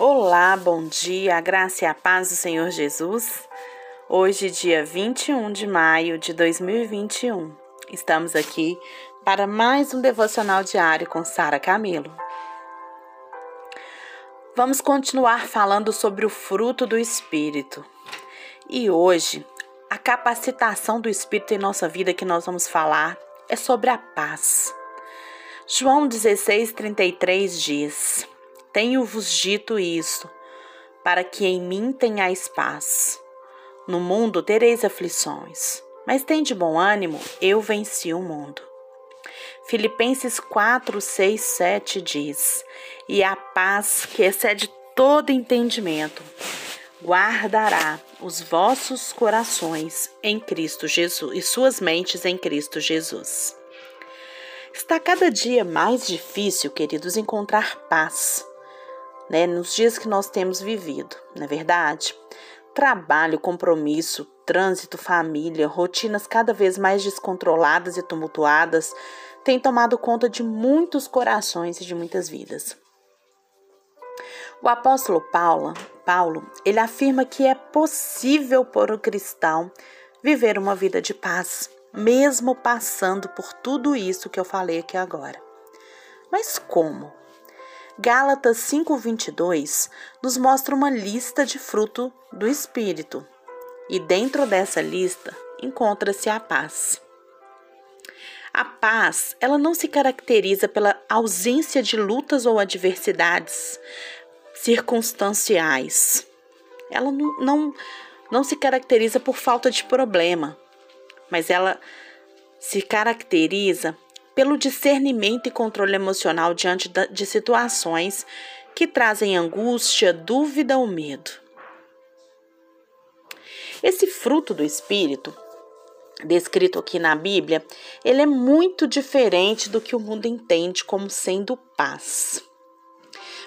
Olá, bom dia, a graça e a paz do Senhor Jesus. Hoje, dia 21 de maio de 2021, estamos aqui para mais um devocional diário com Sara Camilo. Vamos continuar falando sobre o fruto do Espírito. E hoje, a capacitação do Espírito em nossa vida que nós vamos falar é sobre a paz. João 16,33 diz: Tenho-vos dito isso, para que em mim tenhais paz. No mundo tereis aflições, mas tem de bom ânimo, eu venci o mundo. Filipenses 4, 6, 7 diz: E a paz que excede todo entendimento guardará os vossos corações em Cristo Jesus e suas mentes em Cristo Jesus. Está cada dia mais difícil, queridos, encontrar paz, né? Nos dias que nós temos vivido, não é verdade? Trabalho, compromisso, trânsito, família, rotinas cada vez mais descontroladas e tumultuadas têm tomado conta de muitos corações e de muitas vidas. O apóstolo Paulo, Paulo, ele afirma que é possível para o cristão viver uma vida de paz mesmo passando por tudo isso que eu falei aqui agora. Mas como? Gálatas 5:22 nos mostra uma lista de fruto do espírito. E dentro dessa lista encontra-se a paz. A paz, ela não se caracteriza pela ausência de lutas ou adversidades circunstanciais. Ela não, não, não se caracteriza por falta de problema, mas ela se caracteriza pelo discernimento e controle emocional diante de situações que trazem angústia, dúvida ou medo. Esse fruto do espírito, descrito aqui na Bíblia, ele é muito diferente do que o mundo entende como sendo paz.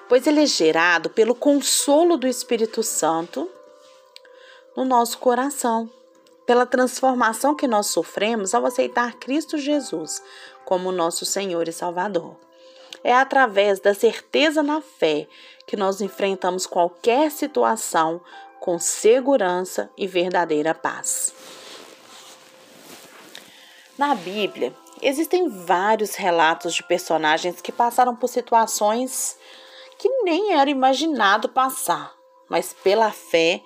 Pois ele é gerado pelo consolo do Espírito Santo no nosso coração pela transformação que nós sofremos ao aceitar Cristo Jesus como nosso Senhor e Salvador. É através da certeza na fé que nós enfrentamos qualquer situação com segurança e verdadeira paz. Na Bíblia, existem vários relatos de personagens que passaram por situações que nem era imaginado passar, mas pela fé,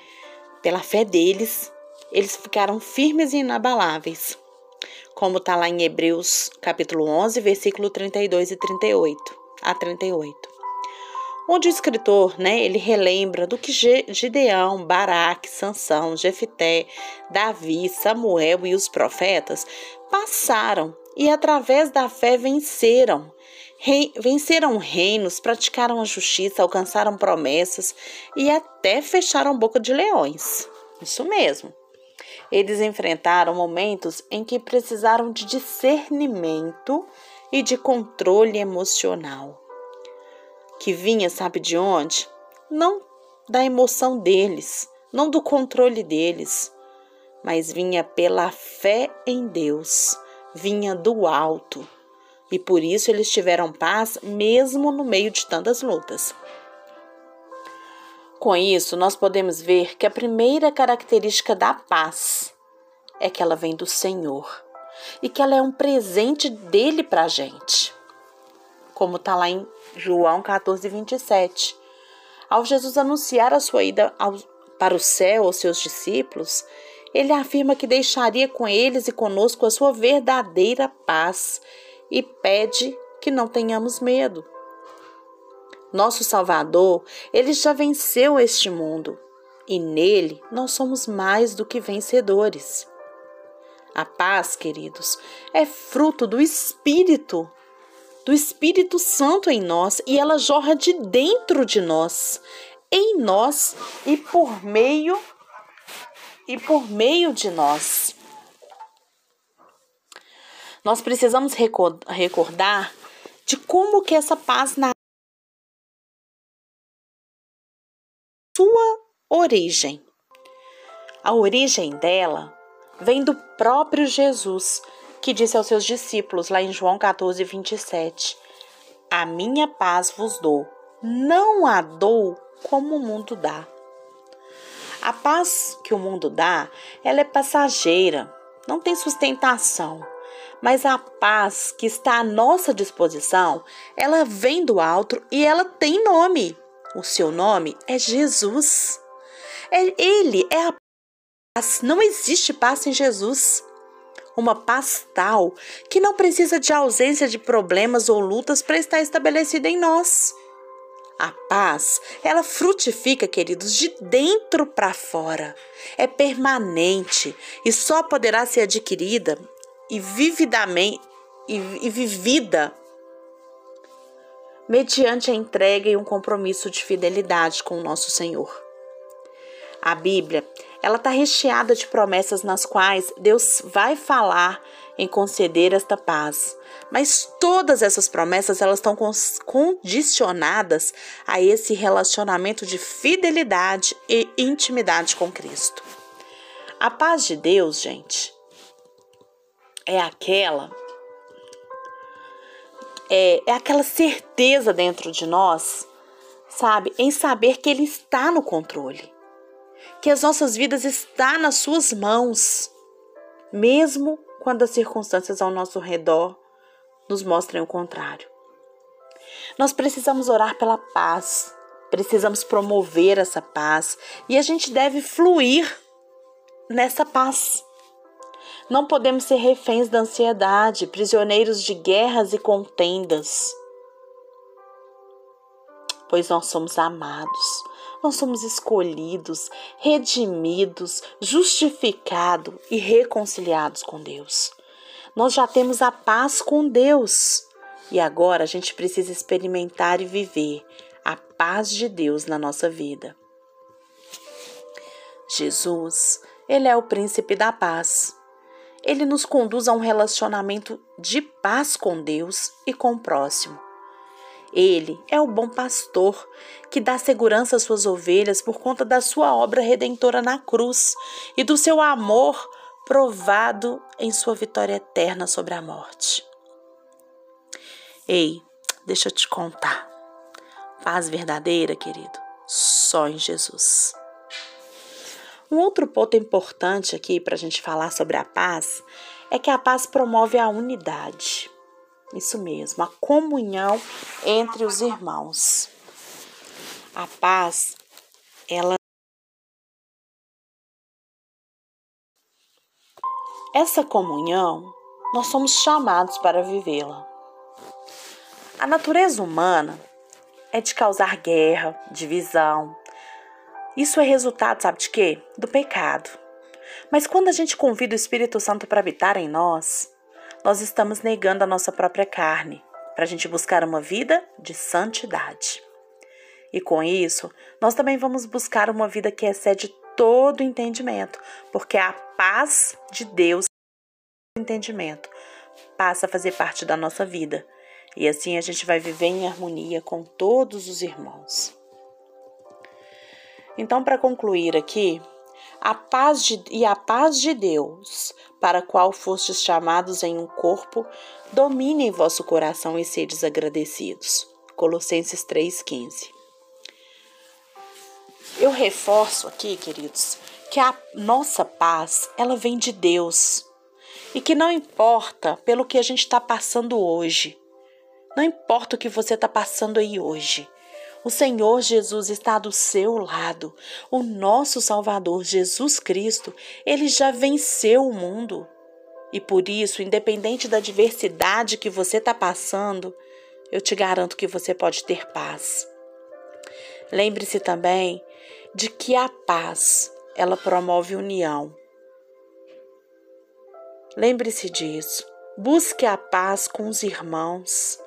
pela fé deles, eles ficaram firmes e inabaláveis, como está lá em Hebreus capítulo 11, versículo 32 e 38 a 38. Onde o escritor, né, ele relembra do que Gideão, Baraque, Sansão, Jefité, Davi, Samuel e os profetas passaram e através da fé venceram. Rei, venceram reinos, praticaram a justiça, alcançaram promessas e até fecharam boca de leões. Isso mesmo. Eles enfrentaram momentos em que precisaram de discernimento e de controle emocional. Que vinha, sabe de onde? Não da emoção deles, não do controle deles, mas vinha pela fé em Deus, vinha do alto. E por isso eles tiveram paz mesmo no meio de tantas lutas. Com isso, nós podemos ver que a primeira característica da paz é que ela vem do Senhor e que ela é um presente dele para a gente. Como está lá em João 14, 27. Ao Jesus anunciar a sua ida ao, para o céu aos seus discípulos, ele afirma que deixaria com eles e conosco a sua verdadeira paz e pede que não tenhamos medo nosso Salvador, ele já venceu este mundo e nele nós somos mais do que vencedores. A paz, queridos, é fruto do Espírito, do Espírito Santo em nós e ela jorra de dentro de nós, em nós e por meio e por meio de nós. Nós precisamos recordar de como que essa paz na sua origem. A origem dela vem do próprio Jesus, que disse aos seus discípulos lá em João 14, 27: A minha paz vos dou, não a dou como o mundo dá. A paz que o mundo dá, ela é passageira, não tem sustentação. Mas a paz que está à nossa disposição, ela vem do alto e ela tem nome. O seu nome é Jesus. É, ele é a paz. Não existe paz sem Jesus. Uma paz tal que não precisa de ausência de problemas ou lutas para estar estabelecida em nós. A paz, ela frutifica, queridos, de dentro para fora. É permanente e só poderá ser adquirida e vividamente e, e vivida mediante a entrega e um compromisso de fidelidade com o nosso Senhor. A Bíblia, ela está recheada de promessas nas quais Deus vai falar em conceder esta paz. Mas todas essas promessas elas estão condicionadas a esse relacionamento de fidelidade e intimidade com Cristo. A paz de Deus, gente, é aquela é, é aquela certeza dentro de nós, sabe, em saber que Ele está no controle, que as nossas vidas estão nas Suas mãos, mesmo quando as circunstâncias ao nosso redor nos mostrem o contrário. Nós precisamos orar pela paz, precisamos promover essa paz e a gente deve fluir nessa paz. Não podemos ser reféns da ansiedade, prisioneiros de guerras e contendas. Pois nós somos amados, nós somos escolhidos, redimidos, justificados e reconciliados com Deus. Nós já temos a paz com Deus e agora a gente precisa experimentar e viver a paz de Deus na nossa vida. Jesus, ele é o príncipe da paz ele nos conduz a um relacionamento de paz com Deus e com o próximo. Ele é o bom pastor que dá segurança às suas ovelhas por conta da sua obra redentora na cruz e do seu amor provado em sua vitória eterna sobre a morte. Ei, deixa eu te contar. Paz verdadeira, querido, só em Jesus. Um outro ponto importante aqui para a gente falar sobre a paz é que a paz promove a unidade. Isso mesmo, a comunhão entre os irmãos. A paz, ela. Essa comunhão, nós somos chamados para vivê-la. A natureza humana é de causar guerra, divisão, isso é resultado, sabe de quê? Do pecado. Mas quando a gente convida o Espírito Santo para habitar em nós, nós estamos negando a nossa própria carne, para a gente buscar uma vida de santidade. E com isso, nós também vamos buscar uma vida que excede todo entendimento, porque a paz de Deus, entendimento, passa a fazer parte da nossa vida. E assim a gente vai viver em harmonia com todos os irmãos. Então, para concluir aqui, a paz de, e a paz de Deus, para a qual fostes chamados em um corpo, domine em vosso coração e sedes agradecidos. Colossenses 3,15. Eu reforço aqui, queridos, que a nossa paz, ela vem de Deus. E que não importa pelo que a gente está passando hoje. Não importa o que você está passando aí hoje. O Senhor Jesus está do seu lado. O nosso Salvador Jesus Cristo, ele já venceu o mundo. E por isso, independente da diversidade que você está passando, eu te garanto que você pode ter paz. Lembre-se também de que a paz, ela promove união. Lembre-se disso. Busque a paz com os irmãos.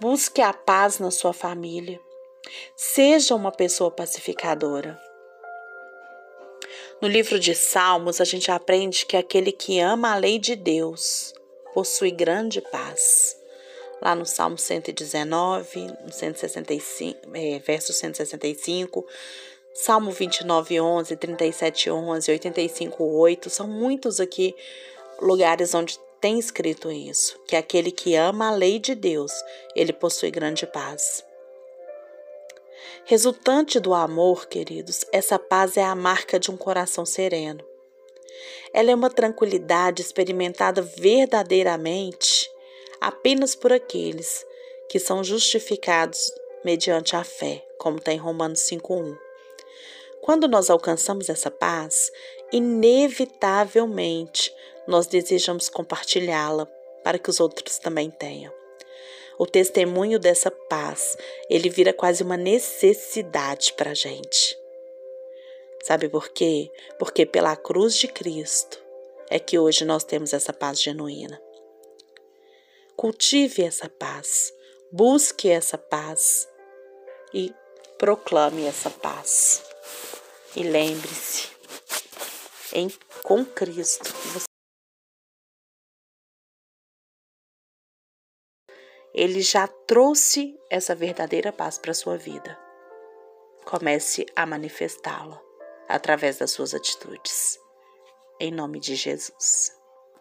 Busque a paz na sua família. Seja uma pessoa pacificadora. No livro de Salmos, a gente aprende que aquele que ama a lei de Deus possui grande paz. Lá no Salmo 119, 165, é, verso 165, Salmo 29, 11, 37, 11, 85, 8, são muitos aqui lugares onde tem escrito isso, que aquele que ama a lei de Deus, ele possui grande paz. Resultante do amor, queridos, essa paz é a marca de um coração sereno. Ela é uma tranquilidade experimentada verdadeiramente apenas por aqueles que são justificados mediante a fé, como está em Romanos 5:1. Quando nós alcançamos essa paz, inevitavelmente nós desejamos compartilhá-la para que os outros também tenham. O testemunho dessa paz, ele vira quase uma necessidade para a gente. Sabe por quê? Porque pela cruz de Cristo é que hoje nós temos essa paz genuína. Cultive essa paz, busque essa paz e proclame essa paz. E lembre-se, em com Cristo, Ele já trouxe essa verdadeira paz para a sua vida. Comece a manifestá-la através das suas atitudes. Em nome de Jesus.